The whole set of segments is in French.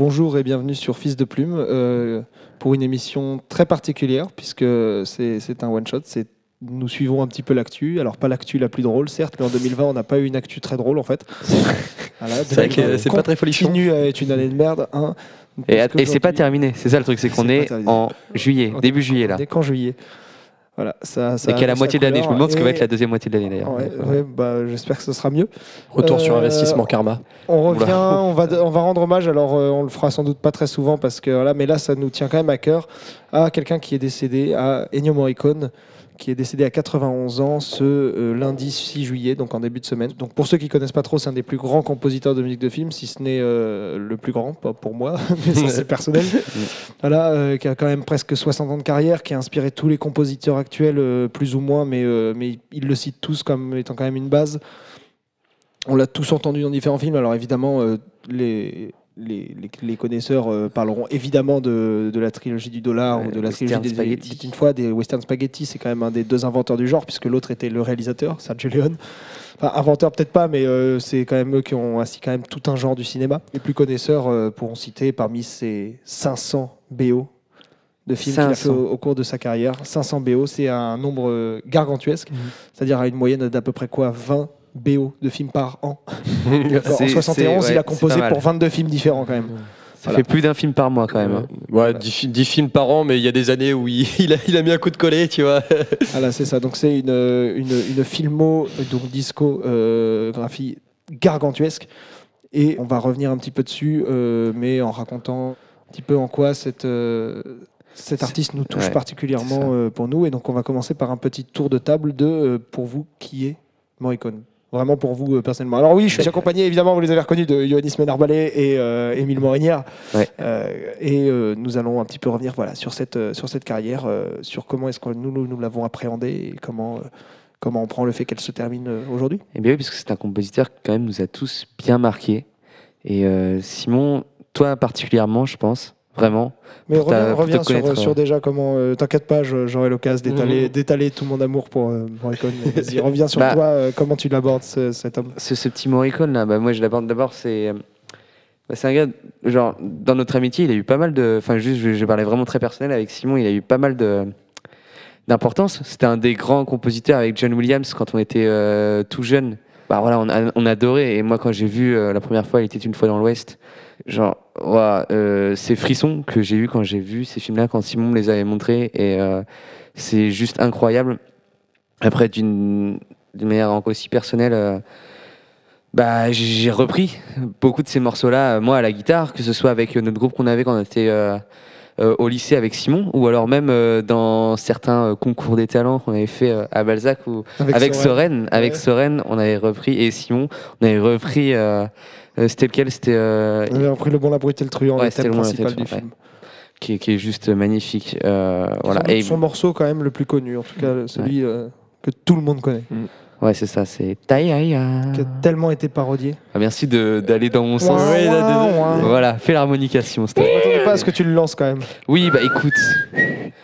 Bonjour et bienvenue sur Fils de Plume euh, pour une émission très particulière puisque c'est un one-shot. Nous suivons un petit peu l'actu. Alors pas l'actu la plus drôle certes, mais en 2020 on n'a pas eu une actu très drôle en fait. Voilà, C'est vrai que 2020 c'est pas très folichon. Continue à être une année de merde. hein, Et, c'est pas terminé, c'est ça le truc, c'est qu'on est terminé. en juillet, début juillet là. Dès qu'en juillet. Voilà, ça, ça Et qu'à la moitié de l'année, je me demande ce que va être la deuxième moitié de l'année d'ailleurs. Ouais, ouais, bah, j'espère que ce sera mieux. Retour sur Euh, investissement karma. On revient, Oula. on va, on va rendre hommage, alors euh, on le fera sans doute pas très souvent parce que voilà, mais là ça nous tient quand même à cœur à quelqu'un qui est décédé, à Ennio Morricone, qui est décédé à 91 ans ce euh, lundi 6 juillet, donc en début de semaine. Donc pour ceux qui connaissent pas trop, c'est un des plus grands compositeurs de musique de film, si ce n'est euh, le plus grand, pas pour moi, mais ça c'est personnel. voilà, euh, qui a quand même presque 60 ans de carrière, qui a inspiré tous les compositeurs actuels, plus ou moins, mais, mais il le cite tous comme étant quand même une base. On l'a tous entendu dans différents films. Alors évidemment, les, les, les- les connaisseurs euh, parleront évidemment de, de la trilogie du dollar Ouais, ou de la Western trilogie des Spaghetti. des- une fois des western spaghetti. C'est quand même un des deux inventeurs du genre puisque l'autre était le réalisateur, Sergio Leone. Enfin, inventeur peut-être pas, mais euh, c'est quand même eux qui ont assis quand même tout un genre du cinéma. Les plus connaisseurs euh, pourront citer parmi ces 500 BO de films qu'il a fait 500. au, au cours de sa carrière. 500 BO, c'est un nombre gargantuesque, c'est-à-dire à une moyenne d'à peu près quoi 20 BO de films par an. En C'est- 71, c'est- il a composé pour 22 films différents quand même. Ça Voilà. fait plus d'un film par mois quand même. hein. Ouais, 10, fi- 10 films par an, mais il y a des années où il, il a, il a mis un coup de collet, tu vois. Voilà, c'est ça. Donc c'est une, une, une filmo, donc discographie gargantuesque. Et on va revenir un petit peu dessus, euh, mais en racontant un petit peu en quoi cette, euh, cet artiste nous touche Ouais, particulièrement euh, pour nous. Et donc on va commencer par un petit tour de table de, euh, pour vous, qui est Morricone Vraiment pour vous euh, personnellement. Alors oui, je suis accompagné, évidemment, vous les avez reconnus, de Ioannis Menarbalé et euh, Émile Morinière. Ouais. Euh, et nous allons un petit peu revenir voilà, sur, cette, sur cette carrière, sur comment est-ce que nous, nous, nous l'avons appréhendée et comment, comment on prend le fait qu'elle se termine aujourd'hui. Et bien oui, parce que c'est un compositeur qui quand même nous a tous bien marqués. Et Simon, toi particulièrement, je pense, vraiment. Mais reviens, sur, euh. déjà comment. euh, T'inquiète pas, j'aurai l'occasion d'étaler, Mhm. d'étaler tout mon amour pour euh, Morricone. Vas-y, reviens sur Bah. toi, euh, comment tu l'abordes ce- cet homme? Ce, ce petit Morricone là, bah, moi je l'aborde d'abord, c'est. bah, c'est un gars, genre, dans notre amitié, il a eu pas mal de. Enfin, juste, je, je parlais vraiment très personnel avec Simon, il a eu pas mal de d'importance. C'était un des grands compositeurs avec John Williams quand on était euh, tout jeune. Bah voilà, on, a. Et moi, quand j'ai vu euh, la première fois, il était une fois dans l'Ouest, genre, ouah, euh, ces frissons que j'ai eu quand j'ai vu ces films-là, quand Simon me les avait montrés, et euh, c'est juste incroyable. Après, d'une manière encore aussi personnelle. euh, bah, j'ai- repris beaucoup de ces morceaux-là, moi, à la guitare, que ce soit avec notre groupe qu'on avait quand on était au lycée avec Simon, ou alors même euh, dans certains euh, concours des talents qu'on avait fait euh, à Balzac, ou avec Soren, avec Ouais. Soren, on avait repris, et Simon, on avait repris, euh, euh, c'était lequel? C'était euh, On avait repris le bon, la brute et le truand, Ouais, le bon, principal ouais. qui, est- qui est juste magnifique. euh, voilà. Son, Et, son morceau quand même le plus connu, en tout cas celui euh, que tout le monde connaît, ouais, c'est ça, c'est Taïaïa. qui a tellement été parodié. Ah, merci de- d'aller dans mon sens. Ouais, ouin, désolé. ouin. Voilà, fais l'harmonication. Je m'attendais pas à ce que tu le lances quand même. Oui, bah écoute.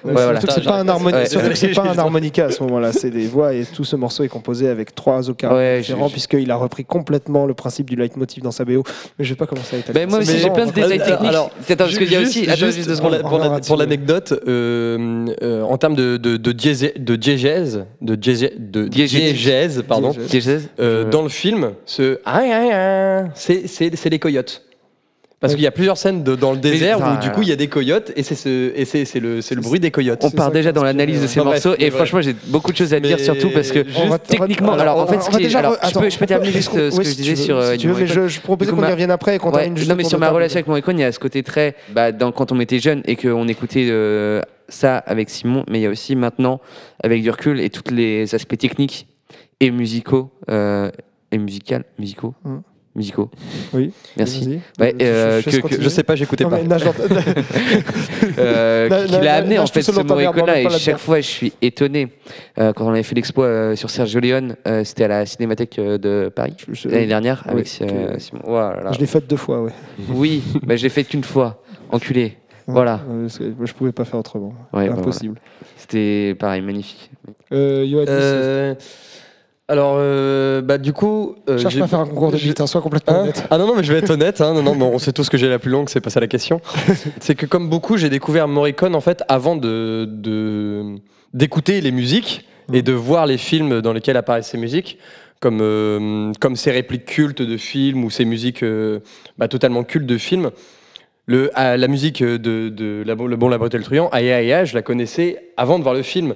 Ouais, voilà. Surtout que c'est pas, un harmoni- Ouais. surtout que c'est pas un harmonica à ce moment-là, c'est des voix et tout ce morceau est composé avec trois occaves Ouais, différents puisqu'il a repris complètement le principe du leitmotiv dans sa BO. Mais je vais pas commencer à étaler. Ben, moi ça. aussi, j'ai plein de détails techniques. alors, Attends, parce qu'il y a Juste- aussi. Attends, juste juste deux pour l'anecdote, euh, euh, en termes de, de, de, diésé- de diégèse, de, diégé- de Diégèse. Diégèse, pardon, Diégèse. Euh, dans le film, ce ah, ah, ah, c'est les coyotes. Parce Ouais. qu'il y a plusieurs scènes de- dans le désert où du coup il y a des coyotes et c'est ce, et c'est c'est le, bruit des coyotes. On part déjà dans l'analyse de ces bref, morceaux et franchement j'ai beaucoup de choses à dire surtout parce que juste techniquement alors en fait ce qui alors re- je peux attends, je peux terminer juste euh, ce que je disais sur euh, si tu veux, mais Morricone. je, je proposais qu'on y revienne après et qu'on Ouais, termine juste non mais sur ma relation avec Morricone il y a ce côté très bah, quand on était jeune et qu'on écoutait ça avec Simon mais il y a aussi maintenant avec du recul et tous les aspects techniques et musicaux euh, et musicales musicaux Mm. musicaux Oui. merci Je- je- euh, je que- que-. Je sais pas, j'écoutais pas. euh, qui l'a amené en fait ce dans ta merde, Morricone là parle et chaque fois je suis étonné Euh, quand on avait fait l'expo euh, sur Sergio Leone euh, c'était à la Cinémathèque euh, de Paris Je- je- l'année dernière Oui, avec que- euh, Simon Oh là là. Je l'ai faite deux fois, ouais. oui bah, j'ai fait qu'une fois enculé Voilà. Je pouvais pas faire autrement. Ouais, bah, Impossible. c'était pareil magnifique Euh, Euh, Alors, euh, bah, du coup. euh, Cherche pas à faire un concours de bite, hein, sois complètement Hein honnête. ah non, non, mais je vais être honnête. Hein, non, non, bon, on sait tous que j'ai la plus longue, c'est pas ça la question. c'est que comme beaucoup, j'ai découvert Morricone en fait avant de d'écouter les musiques et de voir les films dans lesquels apparaissent ces musiques, comme euh, comme ces répliques cultes de films ou ces musiques euh, bah, totalement cultes de films. Le, ah, la musique de, de la, Le Bon, la Brute et le Truand, Aïe Aïe Aïe, je la connaissais avant de voir le film.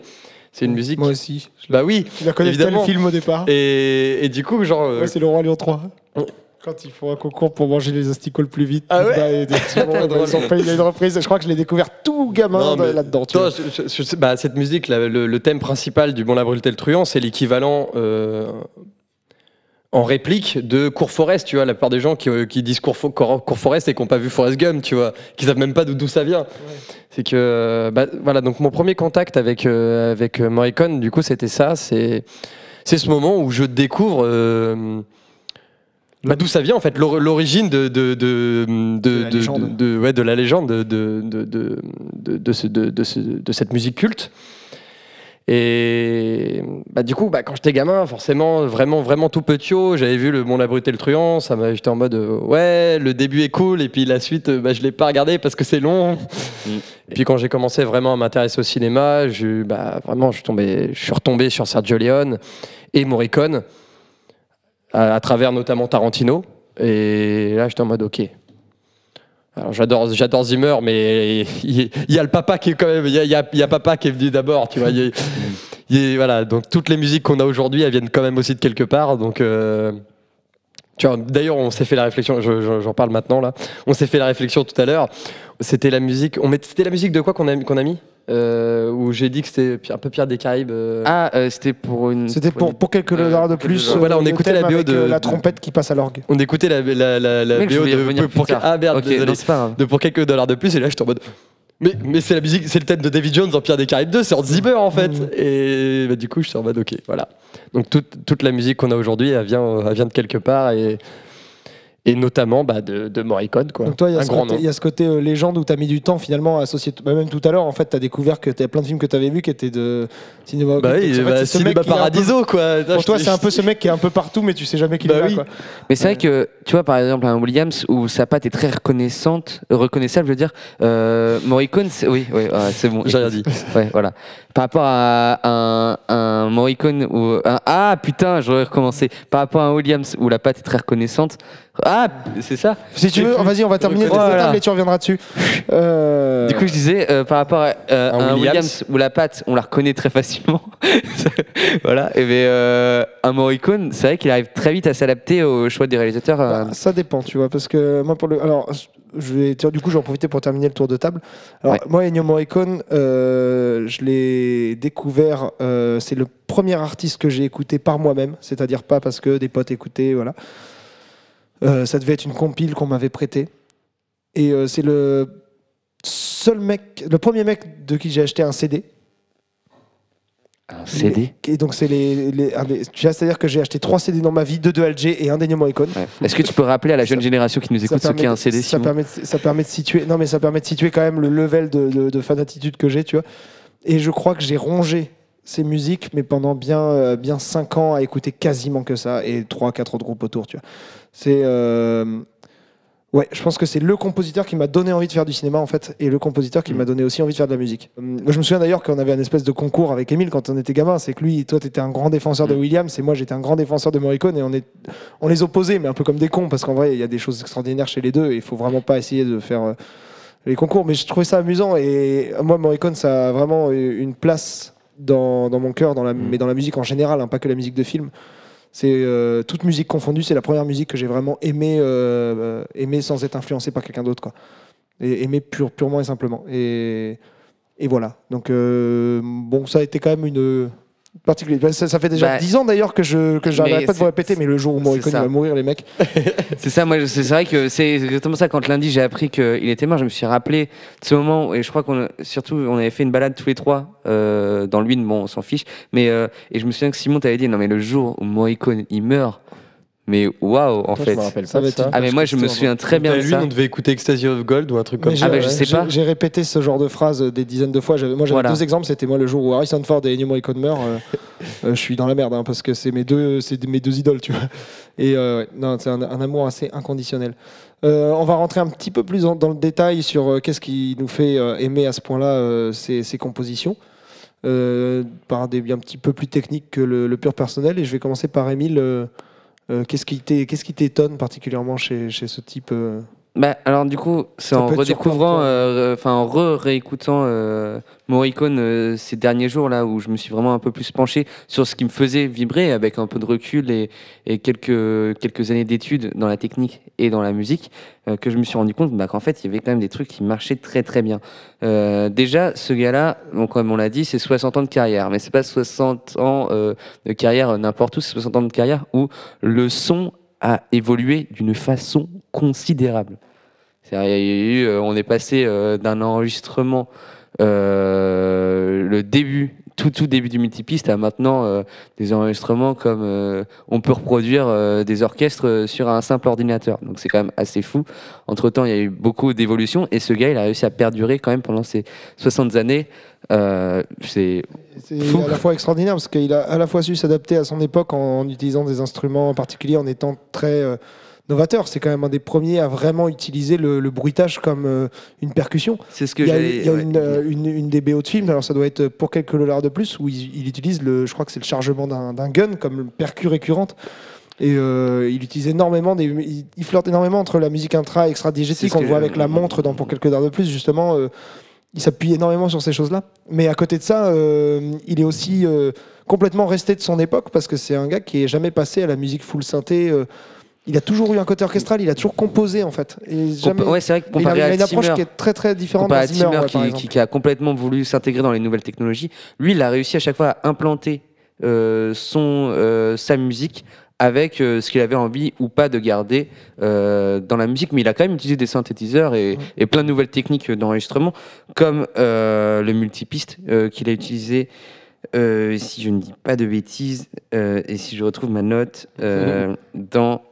C'est une musique. Moi aussi. Je Bah oui. la connais le film au départ. Et, et du coup, genre. euh, Ouais, c'est le Roi Lion 3. Ouais. Quand ils font un concours pour manger les asticots le plus vite. Ah ouais Bah, et des petits bah, ils ont fait une reprise. Je crois que je l'ai découvert tout gamin là-dedans. je- je- je bah, cette musique, là, le, le thème principal du Bon la et le Truand, c'est l'équivalent euh, en réplique de Court Forest, tu vois. La plupart des gens qui, euh, qui disent Court, Court Forest et qui n'ont pas vu Forest Gump, tu vois, qui savent même pas d'où ça vient. C'est que, euh, bah, voilà, donc mon premier contact avec, euh, avec euh, Morricone, du coup, c'était ça. C'est c'est ce moment où je découvre. euh, bah, d'où ça vient en fait l'or- l'origine de de de de, De la de- légende. de- ouais, de la légende de de de de, de, de ce- de- de ce- de cette musique culte et bah, du coup bah, quand j'étais gamin forcément vraiment vraiment tout petit j'avais vu le Brute et le Truand ça m'a j'étais en mode euh, ouais le début est cool et puis la suite euh, bah, je l'ai pas regardé parce que c'est long et puis quand j'ai commencé vraiment à m'intéresser au cinéma je bah, vraiment je suis tombé je suis retombé sur Sergio Leone et Morricone à, à travers notamment Tarantino. Et là, j'étais en mode OK. Alors j'adore, j'adore Zimmer, mais il y, a le papa qui est quand même, il y a, il y a- papa qui est venu d'abord, tu vois. il il voilà, donc toutes les musiques qu'on a aujourd'hui, elles viennent quand même aussi de quelque part. Donc, euh, tu vois, d'ailleurs, on s'est fait la réflexion. je- je- J'en parle maintenant là. On s'est fait la réflexion tout à l'heure. C'était la musique. On met, c'était la musique de quoi qu'on a, qu'on a mis? Euh, Où j'ai dit que c'était un peu Pierre des Caraïbes. euh, Ah, euh, c'était pour une. C'était pour, pour quelques Euh, dollars de plus. Voilà, on écoutait la BO avec, de- euh, la trompette qui passe à l'orgue. On écoutait la, la, la, la BO de pour, ah merde Ok, désolé non, de pour quelques dollars de plus et là j'étais en mode mais, mais c'est la musique c'est le thème de David Jones dans Pierre des Caraïbes 2 c'est Hans Zimmer en fait Mm. et bah, du coup je suis en mode ok voilà donc toute, toute la musique qu'on a aujourd'hui elle vient elle vient de quelque part et et notamment bah, de, de Morricone quoi Donc toi, il y a ce côté, euh, légende où tu as mis du temps finalement à associer. bah, même tout à l'heure, en fait, tu as découvert que tu plein de films que tu avais vus qui étaient de cinéma. bah oui bah, c'est ce mec Cinéma un peu- Paradiso quoi Pour toi, c'est un peu ce mec qui est un peu partout, mais tu sais jamais qu'il Bah est là. oui. quoi. Mais c'est vrai que, tu vois, par exemple, un Williams où sa patte est très reconnaissante, reconnaissable, je veux dire, euh, Morricone, c'est- oui, oui, ouais, c'est bon. j'ai rien dit Ouais, voilà. Par rapport à un, un Morricone ou un, ah putain, j'aurais recommencé. Par rapport à un Williams où la patte est très reconnaissante. Ah, c'est ça. Si tu veux, vas-y, on va terminer le Voilà. tour de table et tu reviendras dessus. Euh, Du coup, je disais, euh, par rapport à euh, Un un Williams. Williams. où la patte, on la reconnaît très facilement. voilà. Et mais, euh, un Morricone, c'est vrai qu'il arrive très vite à s'adapter au choix des réalisateurs. euh, Bah, ça dépend, tu vois, parce que moi, pour le, alors, je vais, du coup, je vais en profiter pour terminer le tour de table. Alors, Ouais. moi, Ennio Morricone, euh, je l'ai découvert. euh, c'est le premier artiste que j'ai écouté par moi-même, c'est-à-dire pas parce que des potes écoutaient, voilà. Euh, ça devait être une compile qu'on m'avait prêtée, et euh, c'est le seul mec, le premier mec de qui j'ai acheté un CD. un CD. Et donc c'est les, les- c'est-à-dire que j'ai acheté trois CD dans ma vie, deux de Alger et un d'Ennio Morricone. Ouais. Est-ce que tu peux rappeler à la jeune génération qui nous écoute ce qu'est un CD ça permet, de, ça permet de situer non mais ça permet de situer quand même le level de, de, de fanatitude que j'ai tu vois et je crois que j'ai rongé ces musiques mais pendant bien euh, bien 5 ans à écouter quasiment que ça et trois quatre autres groupes autour tu vois c'est euh, ouais je pense que c'est le compositeur qui m'a donné envie de faire du cinéma en fait et le compositeur qui Mm. m'a donné aussi envie de faire de la musique Hum, je me souviens d'ailleurs qu'on avait un espèce de concours avec Émile quand on était gamin c'est que lui toi tu étais un grand défenseur de Mm. Williams et moi j'étais un grand défenseur de Morricone et on est on les opposait, mais un peu comme des cons, parce qu'en vrai, il y a des choses extraordinaires chez les deux, et il faut vraiment pas essayer de faire euh, les concours. Mais je trouvais ça amusant, et moi, Morricone, ça a vraiment une place dans, dans mon cœur, dans la, Mm. mais dans la musique en général, hein, pas que la musique de film. C'est euh, toute musique confondue, c'est la première musique que j'ai vraiment aimé, euh, euh, aimé sans être influencé par quelqu'un d'autre, quoi. Et aimé pure, purement et simplement. Et, voilà. Donc, bon, ça a été quand même une. Particulier. Ben, Ça, ça fait déjà Bah, 10 ans d'ailleurs que je que j'arrête pas de vous répéter, mais le jour où Morricone va mourir, les mecs, C'est ça, moi, c'est vrai que c'est exactement ça. Quand lundi j'ai appris qu'il était mort, je me suis rappelé de ce moment. Et je crois qu'on, a- surtout, on avait fait une balade tous les trois euh, dans l'une. Bon, on s'en fiche. Mais euh, et je me souviens que Simon t'avait dit non mais le jour où Morricone il meurt, mais waouh, en Je fait. Ça ça. Ah, mais moi, je me souviens très bien de lui, ça. on devait écouter Ecstasy of Gold ou un truc comme Mais ça. Ah, bah, j'ai- je sais pas. J'ai répété ce genre de phrase des dizaines de fois. Moi, j'avais Voilà. deux exemples. C'était moi le jour où Harrison Ford et Ennio Morricone meurent. euh, euh, je suis dans la merde hein, parce que c'est mes deux, c'est mes deux idoles, tu vois. Et euh, non, c'est un, un amour assez inconditionnel. Euh, on va rentrer un petit peu plus dans, dans le détail sur euh, qu'est-ce qui nous fait euh, aimer à ce point-là ces, compositions. euh, par des un petit peu plus techniques que le, le pur personnel. Et je vais commencer par Émile. euh, qu'est-ce qui t'é- qu'est-ce qui t'étonne particulièrement chez, chez ce type euh, Bah, alors du coup, c'est en redécouvrant, euh, enfin en re-réécoutant euh, Morricone euh, ces derniers jours là où je me suis vraiment un peu plus penché sur ce qui me faisait vibrer avec un peu de recul et, et quelques, quelques années d'études dans la technique et dans la musique, euh, que je me suis rendu compte bah, qu'en fait il y avait quand même des trucs qui marchaient très très bien. Euh, déjà, ce gars-là, bon, comme on l'a dit, c'est 60 ans de carrière, mais c'est pas 60 ans euh, de carrière n'importe où, c'est 60 ans de carrière où le son a évolué d'une façon considérable. A eu, euh, on est passé euh, d'un enregistrement, euh, le début, tout tout début du multipiste, à maintenant des enregistrements comme on peut reproduire des orchestres sur un simple ordinateur. Donc c'est quand même assez fou. Entre temps, il y a eu beaucoup d'évolutions et ce gars, il a réussi à perdurer quand même pendant ces 60 années. Euh, c'est à la fois extraordinaire parce qu'il a à la fois su s'adapter à son époque en, en utilisant des instruments particuliers, en étant très euh, novateur. C'est quand même un des premiers à vraiment utiliser le, le bruitage comme euh, une percussion. c'est ce que Il y a, j'allais- il y a ouais. une, euh, une, une des BO de film, alors ça doit être pour quelques dollars de plus, où il, il utilise, le, je crois que c'est le chargement d'un d'un gun comme percu récurrente. Et euh, il utilise énormément, des, il, il flirte énormément entre la musique intra et C'est extra-diégétique. ce On que le voit avec la montre dans Pour quelques dollars de plus, justement. euh, il s'appuie énormément sur ces choses-là. Mais à côté de ça, euh, il est aussi euh, complètement resté de son époque parce que c'est un gars qui est jamais passé à la musique full synthé. euh, il a toujours eu un côté orchestral, il a toujours composé en fait. Et jamais- Compa- ouais, c'est vrai que il a, comparé il a à une approche Timmer, qui est très très différente à de Zimmer, Timmer ouais, qui, a complètement voulu s'intégrer dans les nouvelles technologies, lui, il a réussi à chaque fois à implanter son, sa musique avec euh, ce qu'il avait envie ou pas de garder euh, dans la musique, mais il a quand même utilisé des synthétiseurs et, et plein de nouvelles techniques d'enregistrement, comme euh, le multipiste euh, qu'il a utilisé, si je ne dis pas de bêtises, et si je retrouve ma note, dans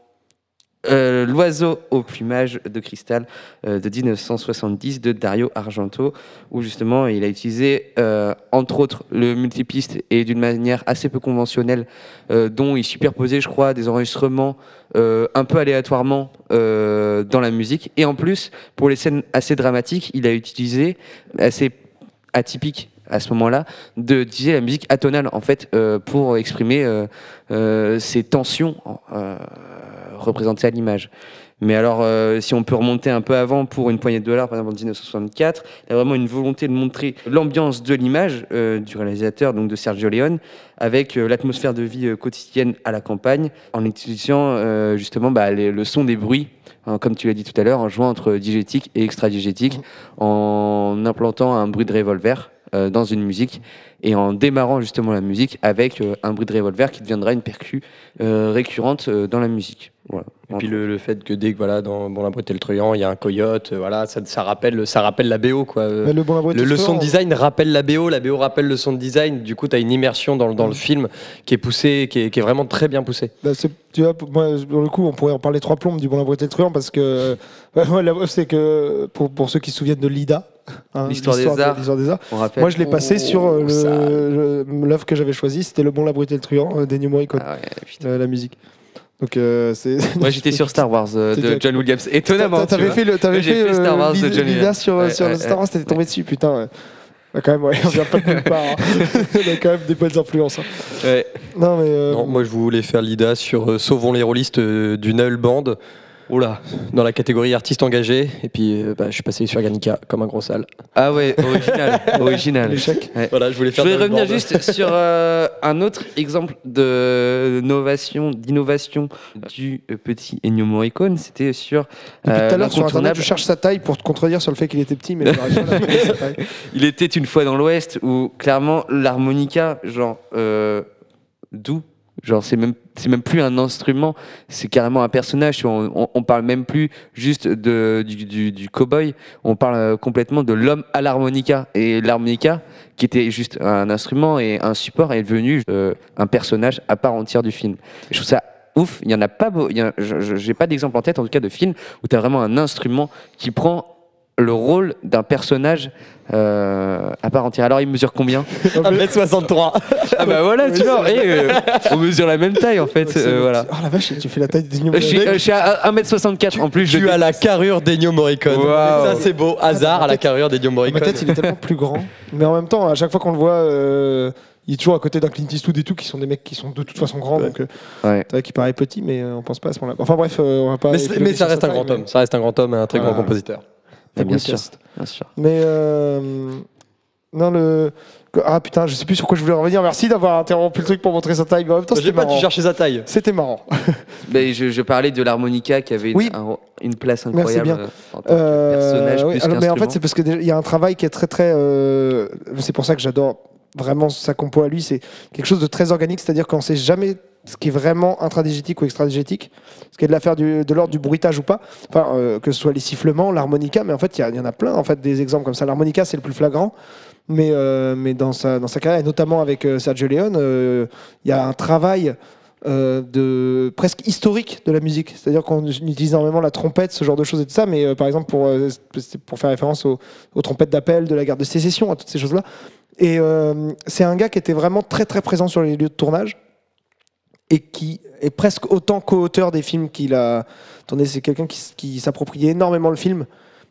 euh, L'oiseau au plumage de cristal euh, de 1970 de Dario Argento, où justement il a utilisé euh, entre autres le multipiste et d'une manière assez peu conventionnelle, dont il superposait, je crois, des enregistrements un peu aléatoirement dans la musique. Et en plus, pour les scènes assez dramatiques, il a utilisé, assez atypique à ce moment-là, de la musique atonale en fait pour exprimer euh, ces tensions représentées à l'image. Mais alors, euh, si on peut remonter un peu avant pour une poignée de dollars, par exemple en 1964, il y a vraiment une volonté de montrer l'ambiance de l'image euh, du réalisateur, donc de Sergio Leone, avec euh, l'atmosphère de vie quotidienne à la campagne, en utilisant justement bah, les- le son des bruits, hein, comme tu l'as dit tout à l'heure, en jouant entre digétique et extra-digétique, en implantant un bruit de revolver euh, dans une musique et en démarrant justement la musique avec euh, un bruit de revolver qui deviendra une percu euh, récurrente euh, dans la musique. Voilà. Et puis le, le fait que dès que voilà dans Bon la Brute et le truand, il y a un coyote, euh, voilà, ça, ça rappelle ça rappelle la BO quoi. Mais le bon Le, le son de design rappelle la BO, la BO rappelle le son de design. Du coup, tu as une immersion dans, le- dans le film qui est poussée, qui est, qui est vraiment très bien poussée. Bah, tu vois, pour, moi, pour le coup, on pourrait en parler trois plombes du bon abruti le truand parce que ouais, la c'est que pour, pour ceux qui se souviennent de Lida, hein, L'histoire des arts. l'histoire des arts, On rappelle. moi je l'ai passé Oh, sur euh, l'œuvre que j'avais choisie, c'était Le Bon, la Brute et le Truand euh, d'Ennio Morricone, Ah ouais, euh, la musique. Donc euh, c'est. Moi j'étais sur Star Wars euh, de John Williams. Étonnamment. tu T'avais fait le, j'ai fait, fait Star Wars de Lida Depp. sur, Ouais, sur ouais, le Star. Wars, t'étais tombé dessus, putain. ouais. Bah, quand même, ouais, on vient pas de nulle part. hein. on a quand même des bonnes influences. hein. Ouais. Non, mais. euh, Non, moi, je voulais faire l'IDA sur euh, Sauvons les rôlistes euh, du Null Band. Oula, dans la catégorie artiste engagé. Et puis, euh, bah, je suis passé sur Garnica comme un gros sale. Ah ouais, original. original. L'échec. Ouais. Voilà, je voulais Je revenir juste sur euh, un autre exemple de novation, d'innovation du euh, petit Ennio Morricone. C'était sur Depuis euh, tout à l'heure sur internet, je cherche sa taille pour te contredire sur le fait qu'il était petit, mais pas sa taille. Il était une fois dans l'Ouest où clairement l'harmonica, genre euh, doux, genre c'est même c'est même plus un instrument, c'est carrément un personnage. On, on, parle même plus juste de du, du, cow-boy, on parle euh, complètement de l'homme à l'harmonica et l'harmonica qui était juste un instrument et un support est devenu euh, un personnage à part entière du film. Je trouve ça ouf. Il y en a pas, j'ai pas d'exemple en tête, en tout cas, de film où tu as vraiment un instrument qui prend le rôle d'un personnage euh, à part entière. Alors, il mesure combien 1m63. Ah bah voilà, tu vois, et, euh, on mesure la même taille en fait. Euh, voilà. Oh la vache, tu fais la taille des Je suis, euh, je suis à 1m64 en plus. je Tu as la carrure d'Ennio Morricone. Waouh. Ça, c'est beau. Hasard à la carrure d'Ennio Ma Morricone. tête, il est tellement plus grand. Mais en même temps, à chaque fois qu'on le voit, euh, il est toujours à côté d'un Clint Eastwood et tout, qui sont des mecs qui sont de toute façon grands. Donc, euh, Ouais. c'est vrai qu'il paraît petit, mais euh, on pense pas à ce moment-là. Enfin bref, euh, on va pas. Mais, c'est- épiloguer mais ça sur reste sa un grand homme. Ça reste un grand homme et un très grand Ah. compositeur. Mais bien sûr, cast. bien sûr. Mais euh, non, le. Ah putain, je sais plus sur quoi je voulais revenir. Merci d'avoir interrompu le truc pour montrer sa taille. Mais en même temps, J'ai c'était pas marrant. dû chercher sa taille. C'était marrant. Mais je, je parlais de l'harmonica qui avait une, Oui. un- une place Merci incroyable bien. euh, en tant que Euh, personnage oui, plus alors, mais en fait, c'est parce qu'il y a un travail qui est très très. euh, c'est pour ça que j'adore vraiment sa compo à lui. C'est quelque chose de très organique, c'est-à-dire qu'on sait jamais ce qui est vraiment intradigétique ou extradigétique, ce qui est de l'affaire de l'ordre du bruitage ou pas. Enfin, euh, que ce soit les sifflements, l'harmonica, mais en fait, il y, en a plein en fait des exemples comme ça. L'harmonica, c'est le plus flagrant. Mais, euh, mais dans, sa, dans sa carrière, et notamment avec euh, Sergio Leone, il y a un travail de presque historique de la musique. C'est-à-dire qu'on utilise énormément la trompette, ce genre de choses et tout ça, mais par exemple pour, pour faire référence aux, aux trompettes d'appel de la guerre de sécession, à toutes ces choses-là. Et euh, c'est un gars qui était vraiment très très présent sur les lieux de tournage et qui est presque autant co-auteur des films qu'il a tourné. C'est quelqu'un qui, s'appropriait énormément le film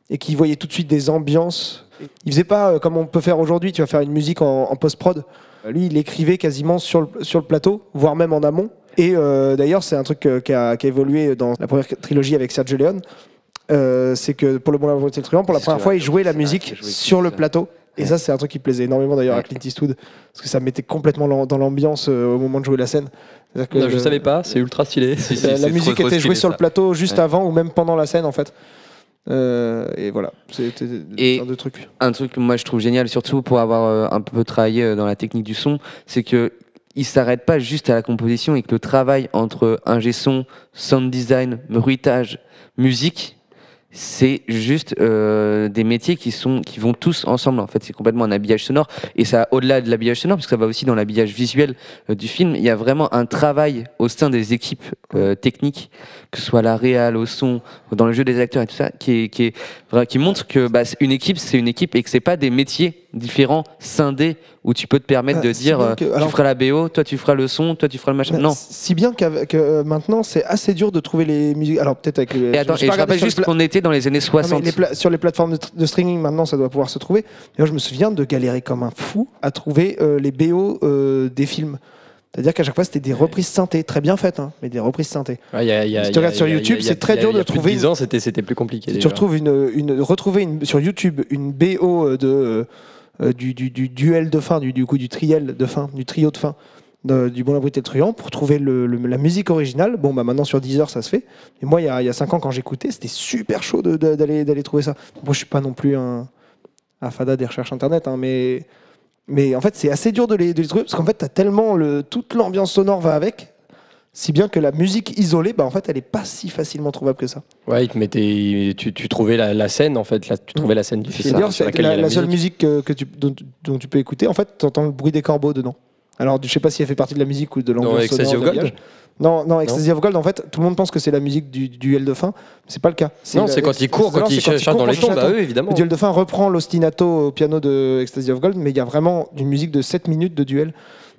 et qui voyait tout de suite des ambiances. Il faisait pas euh, comme on peut faire aujourd'hui, tu vas faire une musique en, en post-prod. Lui, il écrivait quasiment sur le, sur le plateau, voire même en amont. Et euh, d'ailleurs, c'est un truc euh, qui, a, qui a évolué dans la première trilogie avec Sergio Leone. Euh, c'est que pour le bon la volonté le truand, pour la première fois, il jouait la musique sur le plateau. Et ça, c'est un truc qui plaisait énormément d'ailleurs à. Clint Eastwood, parce que ça mettait complètement dans l'ambiance euh, au moment de jouer la scène. Non, je le- savais pas, c'est ultra stylé. Si, si, la, musique trop, était jouée sur le plateau juste Ouais. avant ou même pendant la scène en fait. Euh, et voilà, c'était un de trucs. un truc que moi je trouve génial, surtout pour avoir euh, un peu travaillé dans la technique du son, c'est que il s'arrête pas juste à la composition et que le travail entre ingé son, sound design, bruitage, musique, c'est juste euh, des métiers qui sont qui vont tous ensemble. En fait, c'est complètement un habillage sonore et ça au-delà de l'habillage sonore, parce que ça va aussi dans l'habillage visuel euh, du film. Il y a vraiment un travail au sein des équipes euh, techniques, que ce soit la réal, au son, dans le jeu des acteurs et tout ça, qui est, qui est qui montre que bah, une équipe, c'est une équipe et que c'est pas des métiers différents, scindés, où tu peux te permettre Ah, de si dire bien euh, que- tu feras la BO, toi tu feras le son, toi tu feras le machin. Mais Non. Si bien qu'avec- que euh, maintenant, c'est assez dur de trouver les musiques. Alors peut-être avec les. Et attends, et je regardé rappelle juste qu'on était dans les années Ah, mais 60. les pla- sur les plateformes de, tr- de streaming maintenant ça doit pouvoir se trouver. Et moi je me souviens de galérer comme un fou à trouver euh, les BO euh, des films. C'est-à-dire qu'à chaque fois c'était des reprises synthé, très bien faites, hein, mais des reprises synthé. Ouais, y a- y a- Si y tu regardes sur y YouTube, y c'est très y a- dur y a de plus trouver 10 ans, c'était c'était plus compliqué. Si tu retrouves une, une retrouver une, sur YouTube une BO de euh, du, du- du duel de fin, du, du coup du triel de fin, du trio de fin du Bon la Brute et Truand pour trouver la musique originale. Bon bah maintenant sur Deezer ça se fait. Et moi il y a, il y a 5 ans quand j'écoutais c'était super chaud d'aller d'aller trouver ça. Moi je suis pas non plus un, un fada des recherches internet, hein, mais mais en fait c'est assez dur de les, trouver parce qu'en fait t'as tellement le toute l'ambiance sonore va avec. Si bien que la musique isolée, bah en fait, elle est pas si facilement trouvable que ça. Ouais, il te mettait, tu, tu trouvais la, la scène en fait, là, tu trouvais la scène du d'ailleurs, sur laquelle la, seule musique. musique que, que tu, dont, dont tu peux écouter. En fait, tu entends le bruit des corbeaux dedans. Alors, je sais pas si elle fait partie de la musique ou de l'ambiance Ecstasy sonore of de. Non, non, Ecstasy of Gold, en fait, tout le monde pense que c'est la musique du, du duel de fin. mais C'est pas le cas. Non, c'est quand il court, non, quand il c'est cherche dans les tombes, bah évidemment. Le duel de fin reprend l'ostinato au piano de Ecstasy of Gold, mais il y a vraiment une musique de 7 minutes de duel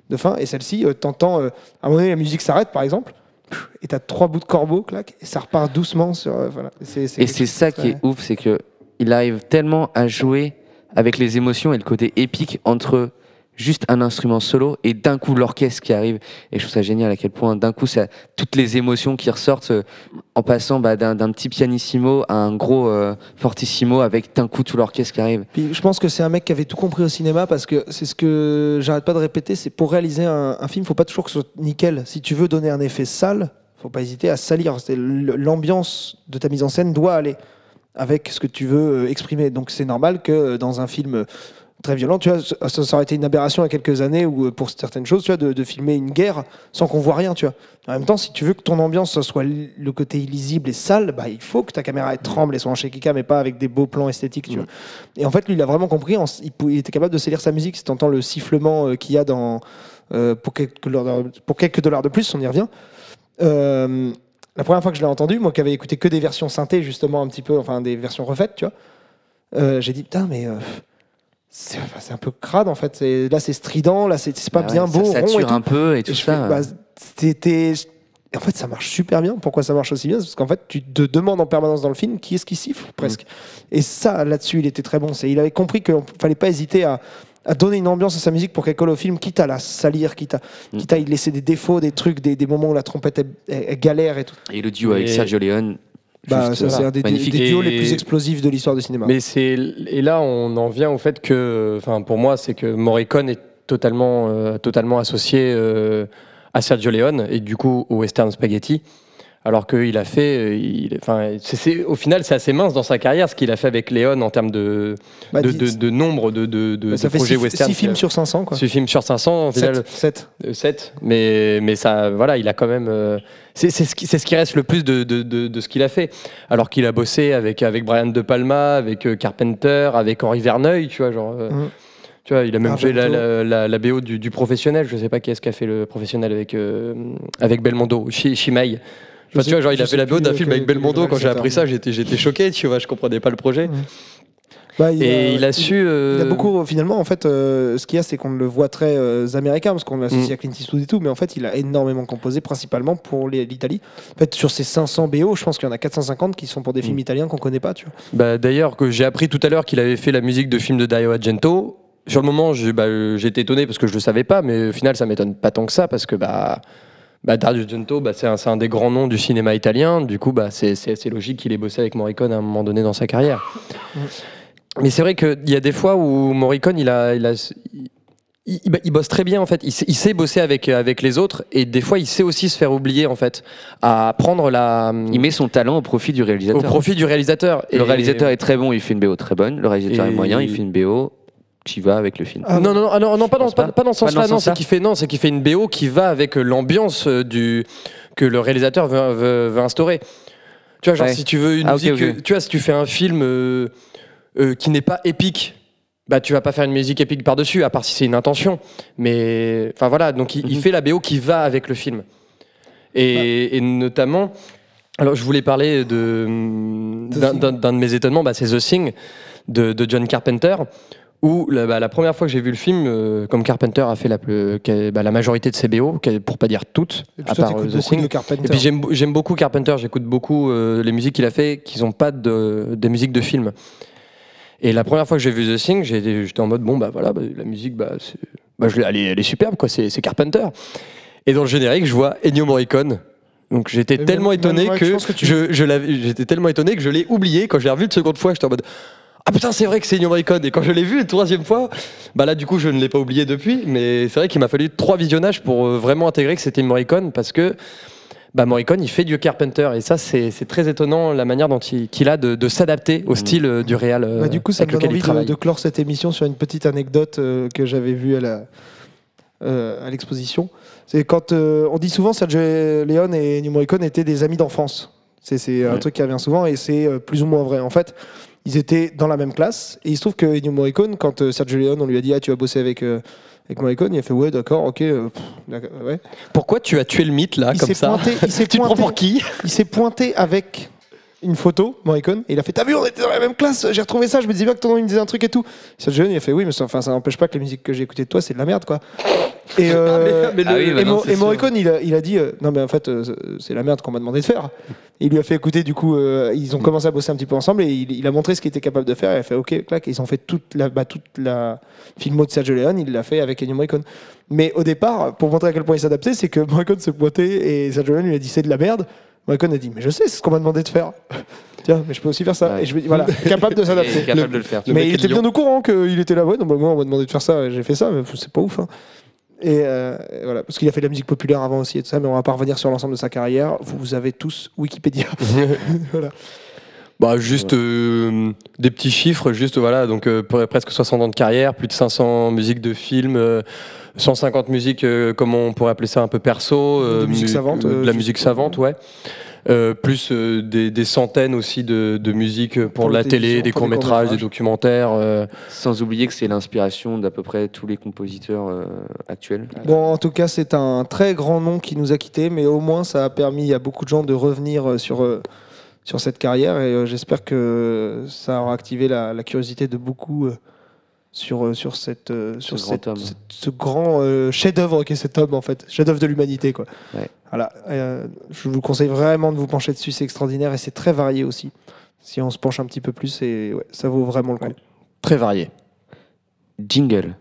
de fin. Et celle-ci, euh, t'entends, euh, à un moment donné, la musique s'arrête, par exemple, et t'as trois bouts de corbeau, clac, et ça repart doucement sur. euh, Et c'est ça qui est ouf, c'est que il arrive tellement à jouer avec les émotions et le côté épique entre juste un instrument solo et d'un coup l'orchestre qui arrive. Et je trouve ça génial à quel point d'un coup ça toutes les émotions qui ressortent euh, en passant bah, d'un petit pianissimo à un gros euh, fortissimo avec d'un coup tout l'orchestre qui arrive. Je pense que c'est un mec qui avait tout compris au cinéma parce que c'est ce que j'arrête pas de répéter, c'est pour réaliser un, un film, faut pas toujours que ce soit nickel. Si tu veux donner un effet sale, faut pas hésiter à salir. L'ambiance de ta mise en scène doit aller avec ce que tu veux euh, exprimer. Donc c'est normal que dans un film très violent, tu vois, ça, ça aurait été une aberration il y a quelques années ou euh, pour certaines choses, tu vois, de, de filmer une guerre sans qu'on voit rien, tu vois. En même temps, si tu veux que ton ambiance ce soit le côté illisible et sale, bah, il faut que ta caméra elle tremble et soit en shaky mais pas avec des beaux plans esthétiques, tu vois. Et en fait, lui, il a vraiment compris. en- il, était capable de saisir sa musique. Si tu entends le sifflement euh, qu'il y a dans. euh, pour, quelques dollars, pour quelques dollars de plus, on y revient. euh, la première fois que je l'ai entendu, moi qui avais écouté que des versions synthé, justement, un petit peu, enfin des versions refaites, tu vois, euh, j'ai dit putain, mais c'est enfin, un peu crade en fait. Là, c'est strident, là, c'est pas Ah ouais, bien ça beau, rond et sature un peu et Et tout ça. bah, c'était. et En fait, ça marche super bien. Pourquoi ça marche aussi bien? Parce qu'en fait, tu te demandes en permanence dans le film qui est-ce qui siffle presque. Et ça, là-dessus, il était très bon. Il avait compris qu'il ne fallait pas hésiter à, à donner une ambiance à sa musique pour qu'elle colle au film, quitte à la salir, quitte à, Mm. quitte à y laisser des défauts, des trucs, des, des moments où la trompette elle galère et tout. Et le duo avec Et- Sergio Leone. Bah, ça, c'est un des, des- des duos Et- les plus explosifs de l'histoire du cinéma. Mais c'est et là on en vient au fait que, enfin pour moi c'est que Morricone est totalement euh, totalement associé euh, à Sergio Leone et du coup au western spaghetti. Alors qu'il a fait, euh, il, enfin, au final, c'est assez mince dans sa carrière ce qu'il a fait avec Leone en termes de, Bah, de, de- de nombre de, de, bah, ça projets 6 western. films sur 500, quoi. 6 films sur 500, au final, 7. 7. 7, mais, mais ça, voilà, il a quand même. euh, c'est ce, qui- c'est ce qui reste le plus de, de, ce qu'il a fait. Alors qu'il a bossé avec, avec Brian De Palma, avec euh, Carpenter, avec Henri Verneuil, tu vois, genre. euh, Mhm. Tu vois, il a même fait la, la, la, la BO du, du professionnel. Je sais pas qui est-ce qui a fait le professionnel avec, euh, avec Belmondo, Chi- Chimay. Enfin, tu vois, genre, il a fait la BO d'un euh, film avec Belmondo. Quand j'ai appris ça, j'étais, j'étais choqué, tu vois, je comprenais pas le projet. Bah, il Et il a su. Il euh, a beaucoup, finalement, en fait, euh, ce qu'il y a, c'est qu'on le voit très euh, américain, parce qu'on l'associe Mm. à Clint Eastwood et tout, mais en fait, il a énormément composé, principalement pour l'Italie. En fait, sur ces 500 BO, je pense qu'il y en a 450 qui sont pour des films Mm. italiens qu'on connaît pas, tu vois. Bah, D'ailleurs, que j'ai appris tout à l'heure qu'il avait fait la musique de film de Dario Argento. Sur le moment, j'ai- bah, euh, j'étais étonné parce que je le savais pas, mais au final, ça m'étonne pas tant que ça parce que bah, bah, Dario Argento, bah, c'est un, un des grands noms du cinéma italien. Du coup, bah, c'est assez logique qu'il ait bossé avec Morricone à un moment donné dans sa carrière. Mais c'est vrai qu'il y a des fois où Morricone, il a, il a, il, il- il bosse très bien en fait. Il sait, il sait bosser avec, avec les autres et des fois, il sait aussi se faire oublier en fait, à prendre la, Il met son talent au profit du au réalisateur. profit du réalisateur. Le Et- réalisateur est très bon, il fait une BO très bonne. Le réalisateur Et- est moyen, il fait une BO qui va avec le film. Ah, non, non, non, ah non, non, pas, dans, pas, pas. pas dans ce sens-là, non, c'est qu'il fait, non, c'est qu'il fait une BO qui va avec euh, l'ambiance euh, du que le réalisateur veut, veut- veut instaurer. Tu vois, genre Ouais. si tu veux une Ah, musique, tu vois, si tu fais un film euh, euh, qui n'est pas épique, bah tu vas pas faire une musique épique par-dessus, à part si c'est une intention. Mais enfin voilà, donc il, il Mhm. fait la BO qui va avec le film. Et, et notamment, alors je voulais parler de d'un de mes étonnements, bah, c'est The Thing de, de John Carpenter. Où la, bah, la première fois que j'ai vu le film, euh, comme Carpenter a fait la, bah, la majorité de ses BO, pour pas dire toutes, Et puis à part The Thing. Et puis j'aime beaucoup Carpenter, j'écoute beaucoup euh, les musiques qu'il a fait qui n'ont pas de, des musiques de film. Et la première fois que j'ai vu The Thing, j'étais en mode bon bah voilà, bah, la musique bah, je l'ai- elle, est, elle est superbe quoi, c'est Carpenter. Et dans le générique, je vois Ennio Morricone. Donc j'étais tellement ouais, je tu- je, je tellement étonné que je l'ai oublié quand j'ai revu une seconde fois, j'étais en mode ah putain c'est vrai que c'est Ennio Morricone et quand je l'ai vu une troisième fois bah là du coup je ne l'ai pas oublié depuis mais c'est vrai qu'il m'a fallu trois visionnages pour euh, vraiment intégrer que c'était Morricone parce que bah, Morricone, il fait du Carpenter. Et ça, c'est très étonnant la manière dont il, qu'il a de, de s'adapter au style euh, du réal euh, Bah, du coup, ça me avec donne lequel il envie de, clore cette émission sur une petite anecdote euh, que j'avais vue à la euh, à l'exposition. C'est quand euh, on dit souvent Sergio Leone et Ennio Morricone étaient des amis d'enfance. C'est un Ouais. truc qui revient souvent et c'est euh, plus ou moins vrai. En fait, ils étaient dans la même classe et il se trouve que Ennio Morricone, quand euh, Sergio Leone, on lui a dit ah tu vas bosser avec euh, avec Morricone, il a fait ouais d'accord ok euh, pff, ouais. Pourquoi tu as tué le mythe là, Il comme ça pointé, il s'est Tu te prends pour qui il s'est pointé avec une photo, Morricone, et il a fait T'as vu, on était dans la même classe, j'ai retrouvé ça, je me disais bien que ton nom il me disait un truc et tout. Sergio Leone, il a fait Oui, mais ça, enfin, ça n'empêche pas que les musiques que j'ai écoutées de toi, c'est de la merde, quoi. Et, euh, mais Ah oui, bah et, non, Mo- c'est et sûr. Morricone, il a, il a dit euh, Non, mais en fait, euh, c'est la merde qu'on m'a demandé de faire. Il lui a fait écouter, du coup, euh, ils ont commencé à bosser un petit peu ensemble et il, il a montré ce qu'il était capable de faire. Et il a fait Ok, clac, et ils ont fait toute la, bah, toute la filmo de Sergio Leone, il l'a fait avec Ennio Morricone. Mais au départ, pour montrer à quel point il s'adaptait, c'est que Morricone se pointait et Sergio Leone lui a dit C'est de la merde. Morricone a dit Mais je sais, c'est ce qu'on m'a demandé de faire. Tiens, mais je peux aussi faire ça. Ouais. Et je me dis Voilà, capable de s'adapter. capable de le faire. Le Mais il était bien au courant qu'il était là. Ouais, non, bah, moi, on m'a demandé de faire ça, j'ai fait ça, mais c'est pas ouf. hein. Et euh, voilà, parce qu'il a fait de la musique populaire avant aussi et tout ça, mais on va pas revenir sur l'ensemble de sa carrière. Vous, vous avez tous Wikipédia. voilà. Bah juste euh, des petits chiffres, juste voilà, donc euh, pre- presque 60 ans de carrière, plus de 500 musiques de films, euh, 150 musiques, euh, comment on pourrait appeler ça un peu perso, De musique mu- savante, de la musique savante, ouais. Euh, plus euh, des, des centaines aussi de, de musique pour, Pour la télé, des courts-métrages, des documentaires. euh. Sans oublier que c'est l'inspiration d'à peu près tous les compositeurs euh, actuels. Bon, en tout cas, c'est un très grand nom qui nous a quittés, mais au moins, ça a permis à beaucoup de gens de revenir euh, sur, euh, sur cette carrière et euh, j'espère que ça aura activé la, la curiosité de beaucoup euh, sur, euh, sur, cette, sur Ce grand cette- cette- ce grand euh, chef-d'œuvre qu'est cet homme, en fait, chef-d'œuvre de l'humanité. Quoi. Ouais. Voilà, euh, je vous conseille vraiment de vous pencher dessus, c'est extraordinaire et c'est très varié aussi. Si on se penche un petit peu plus, et, ouais, ça vaut vraiment le coup. Très varié. Jingle.